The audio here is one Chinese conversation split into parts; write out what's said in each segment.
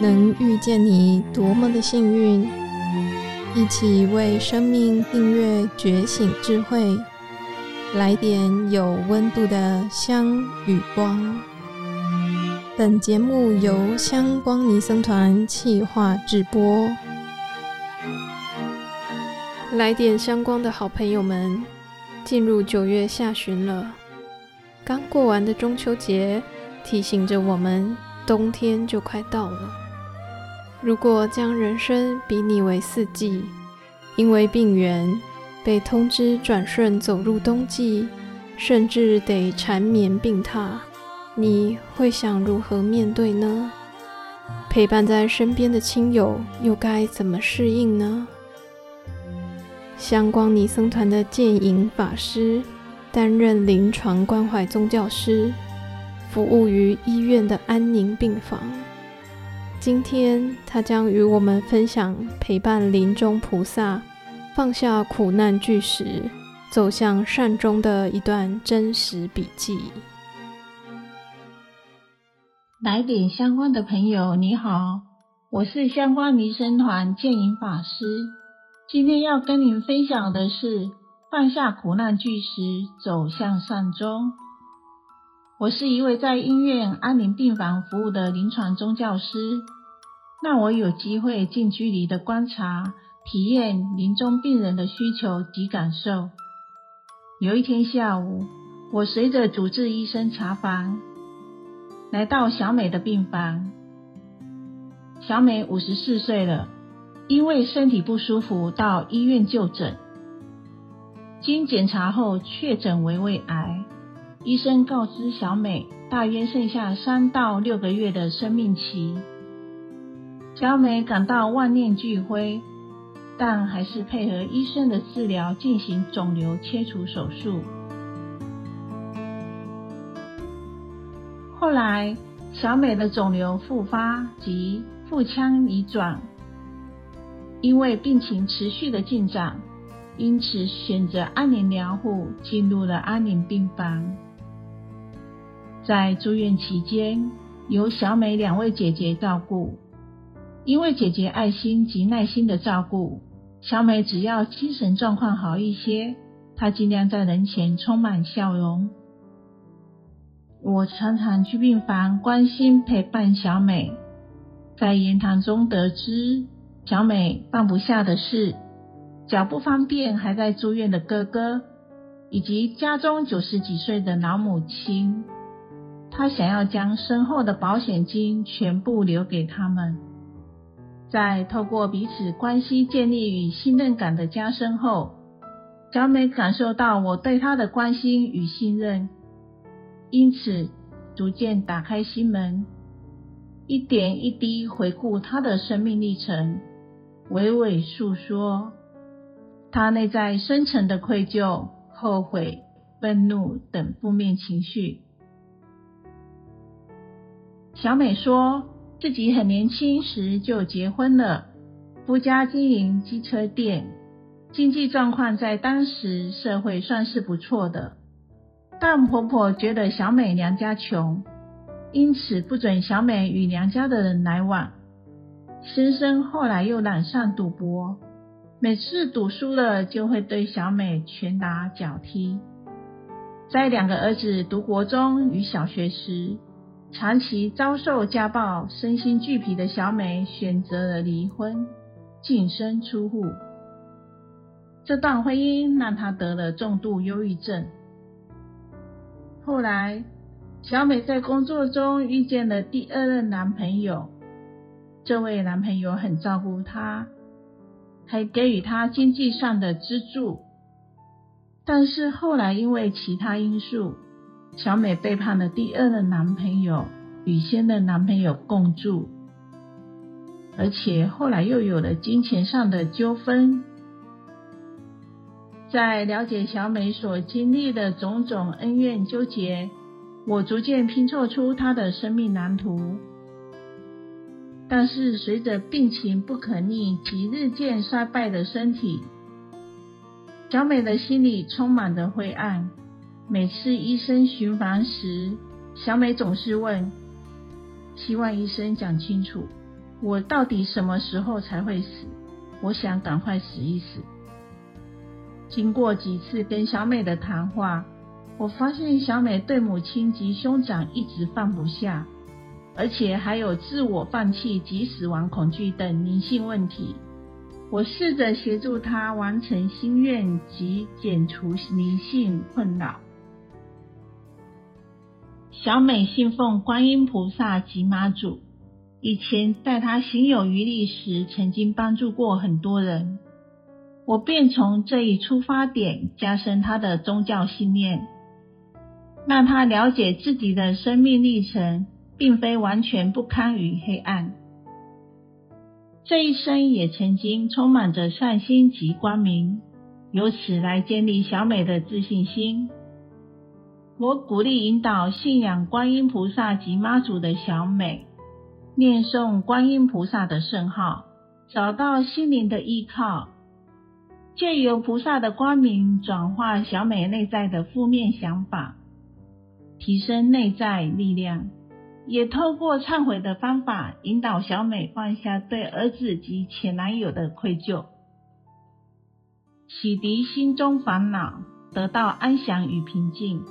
能遇见你多么的幸运！一起为生命订阅觉醒智慧，来点有温度的香与光。本节目由香光尼僧团企划制播。来点香光的好朋友们，进入九月下旬了，刚过完的中秋节提醒着我们，冬天就快到了。如果将人生比拟为四季，因为病源被通知转瞬走入冬季，甚至得缠绵病榻，你会想如何面对呢？陪伴在身边的亲友又该怎么适应呢？香光尼僧团的建营法师担任临床关怀宗教师，服务于医院的安宁病房。今天，他将与我们分享陪伴临终菩萨放下苦难巨石，走向善终的一段真实笔记。来点相关的朋友，你好，我是香光尼僧团建营法师。今天要跟您分享的是放下苦难巨石，走向善终。我是一位在医院安宁病房服务的临床宗教师。让我有机会近距离的观察、体验临终病人的需求及感受。有一天下午，我随着主治医生查房，来到小美的病房。小美五十四岁了，因为身体不舒服到医院就诊。经检查后确诊为胃癌，医生告知小美大约剩下三到六个月的生命期。小美感到万念俱灰，但还是配合医生的治疗进行肿瘤切除手术。后来，小美的肿瘤复发及腹腔移转，因为病情持续的进展，因此选择安宁疗护，进入了安宁病房。在住院期间，由小美两位姐姐照顾。因为姐姐爱心及耐心的照顾，小美只要精神状况好一些，她尽量在人前充满笑容。我常常去病房关心陪伴小美，在言谈中得知，小美放不下的是脚不方便还在住院的哥哥，以及家中九十几岁的老母亲。他想要将身后的保险金全部留给他们。在透过彼此关系建立与信任感的加深后，小美感受到我对她的关心与信任，因此逐渐打开心门，一点一滴回顾她的生命历程，娓娓诉说她内在深层的愧疚、后悔、愤怒等负面情绪。小美说。自己很年轻时就结婚了，夫家经营机车店，经济状况在当时社会算是不错的。但婆婆觉得小美娘家穷，因此不准小美与娘家的人来往。先生后来又染上赌博，每次赌输了就会对小美拳打脚踢。在两个儿子读国中与小学时，长期遭受家暴、身心俱疲的小美选择了离婚，净身出户。这段婚姻让她得了重度忧郁症。后来，小美在工作中遇见了第二任男朋友，这位男朋友很照顾她，还给予她经济上的资助。但是后来因为其他因素，小美背叛了第二任男朋友，与现任男朋友共住，而且后来又有了金钱上的纠纷。在了解小美所经历的种种恩怨纠结，我逐渐拼凑出她的生命蓝图。但是随着病情不可逆及日渐衰败的身体，小美的心里充满着灰暗。每次医生巡房时，小美总是问：“希望医生讲清楚，我到底什么时候才会死？我想赶快死一死。经过几次跟小美的谈话，我发现小美对母亲及兄长一直放不下，而且还有自我放弃及死亡恐惧等灵性问题。我试着协助她完成心愿及解除灵性困扰。小美信奉观音菩萨及妈祖，以前在她行有余力时，曾经帮助过很多人。我便从这一出发点加深她的宗教信念，让她了解自己的生命历程并非完全不堪与黑暗，这一生也曾经充满着善心及光明，由此来建立小美的自信心。我鼓励引导信仰观音菩萨及妈祖的小美，念诵观音菩萨的圣号，找到心灵的依靠，借由菩萨的光明转化小美内在的负面想法，提升内在力量，也透过忏悔的方法引导小美放下对儿子及前男友的愧疚，洗涤心中烦恼，得到安详与平静。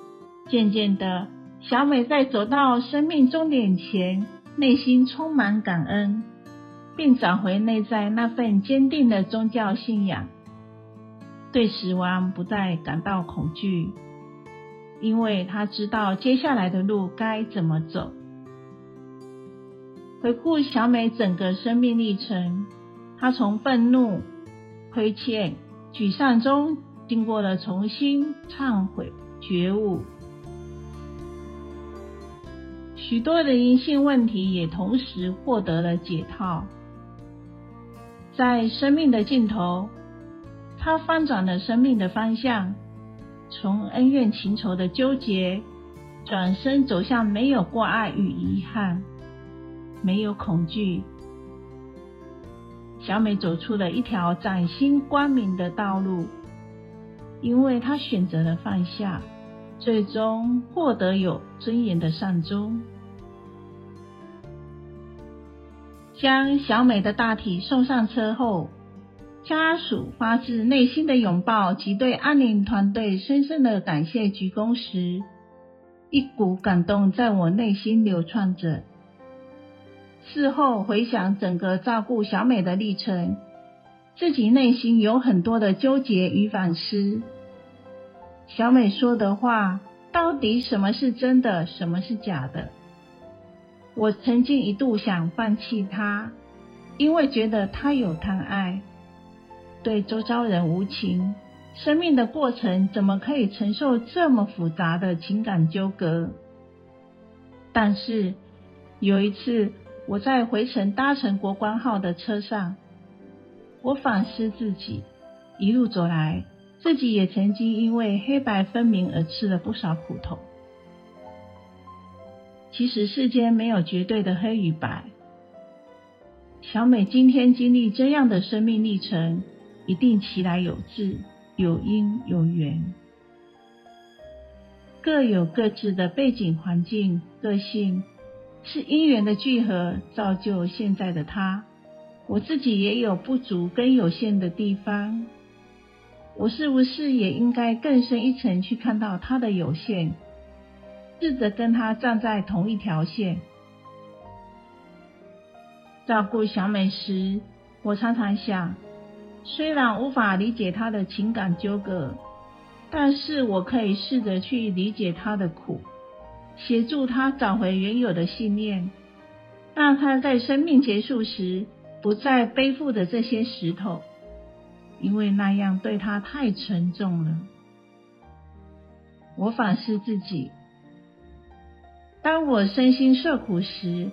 渐渐的，小美在走到生命终点前，内心充满感恩，并找回内在那份坚定的宗教信仰，对死亡不再感到恐惧，因为她知道接下来的路该怎么走。回顾小美整个生命历程，她从愤怒、亏欠、沮丧中，经过了重新忏悔、觉悟。许多的灵性问题也同时获得了解套。在生命的尽头，他翻转了生命的方向，从恩怨情仇的纠结，转身走向没有过爱与遗憾，没有恐惧。小美走出了一条崭新光明的道路，因为她选择了放下，最终获得有尊严的善终。将小美的大体送上车后，家属发自内心的拥抱及对安宁团队深深的感谢鞠躬时，一股感动在我内心流窜着。事后回想整个照顾小美的历程，自己内心有很多的纠结与反思。小美说的话，到底什么是真的，什么是假的？我曾经一度想放弃他，因为觉得他有贪爱，对周遭人无情，生命的过程怎么可以承受这么复杂的情感纠葛？但是有一次，我在回程搭乘国光号的车上，我反思自己，一路走来，自己也曾经因为黑白分明而吃了不少苦头。其实世间没有绝对的黑与白。小美今天经历这样的生命历程，一定其来有自，有因有缘，各有各自的背景环境、个性，是因缘的聚合造就现在的她。我自己也有不足跟有限的地方，我是不是也应该更深一层去看到他的有限？试着跟他站在同一条线。照顾小美时，我常常想，虽然无法理解她的情感纠葛，但是我可以试着去理解她的苦，协助她找回原有的信念，让她在生命结束时不再背负着这些石头，因为那样对他太沉重了。我反思自己。当我身心受苦时，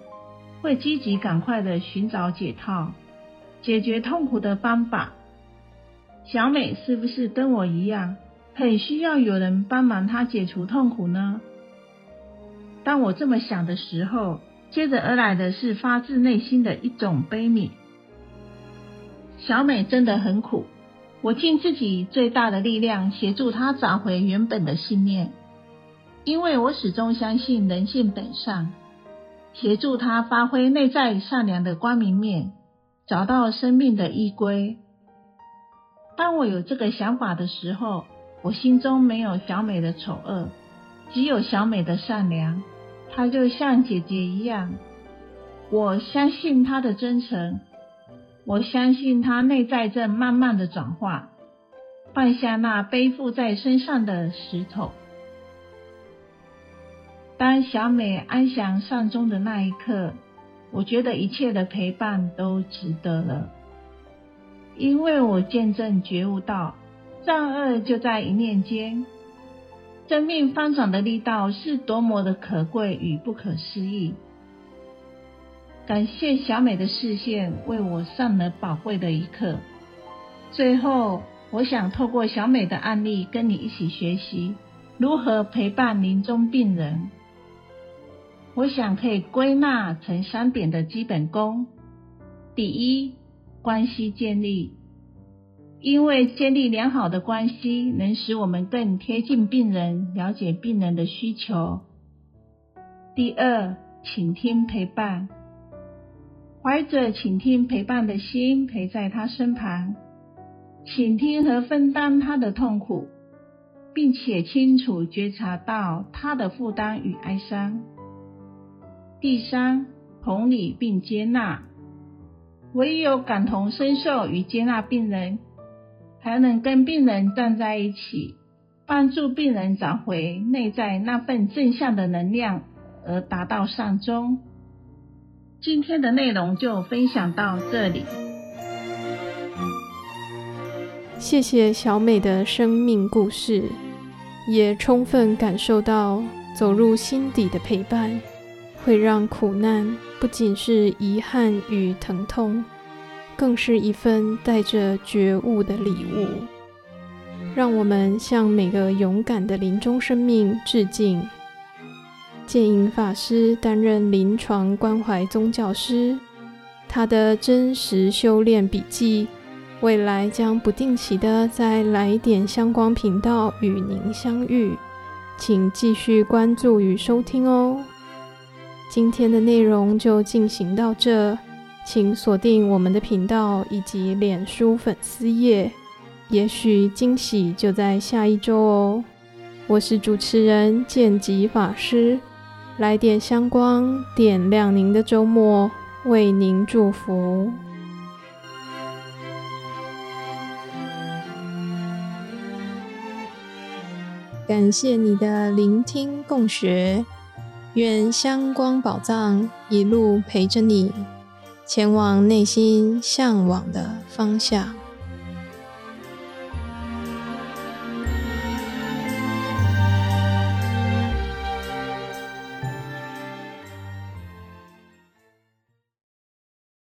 会积极赶快的寻找解套、解决痛苦的方法。小美是不是跟我一样，很需要有人帮忙她解除痛苦呢？当我这么想的时候，接着而来的是发自内心的一种悲悯。小美真的很苦，我尽自己最大的力量协助她找回原本的信念。因为我始终相信人性本善，协助他发挥内在善良的光明面，找到生命的依归。当我有这个想法的时候，我心中没有小美的丑恶，只有小美的善良。她就像姐姐一样，我相信她的真诚，我相信他内在正慢慢的转化，放下那背负在身上的石头。当小美安详善终的那一刻，我觉得一切的陪伴都值得了，因为我见证觉悟到，善恶就在一念间，生命翻转的力道是多么的可贵与不可思议。感谢小美的视线，为我上了宝贵的一课。最后，我想透过小美的案例，跟你一起学习如何陪伴临终病人。我想可以归纳成三点的基本功。第一，关系建立，因为建立良好的关系，能使我们更贴近病人，了解病人的需求。第二，倾听陪伴，怀着倾听陪伴的心，陪在他身旁，倾听和分担他的痛苦，并且清楚觉察到他的负担与哀伤。第三，同理并接纳，唯有感同身受与接纳病人，才能跟病人站在一起，帮助病人找回内在那份正向的能量，而达到善终。今天的内容就分享到这里，谢谢小美的生命故事，也充分感受到走入心底的陪伴。会让苦难不仅是遗憾与疼痛，更是一份带着觉悟的礼物。让我们向每个勇敢的临终生命致敬。建营法师担任临床关怀宗教师，他的真实修炼笔记，未来将不定期的在来点相关频道与您相遇，请继续关注与收听哦。今天的内容就进行到这，请锁定我们的频道以及脸书粉丝页，也许惊喜就在下一周哦。我是主持人剑吉法师，来点香光，点亮您的周末，为您祝福。感谢你的聆听共学。愿香光宝藏一路陪着你，前往内心向往的方向。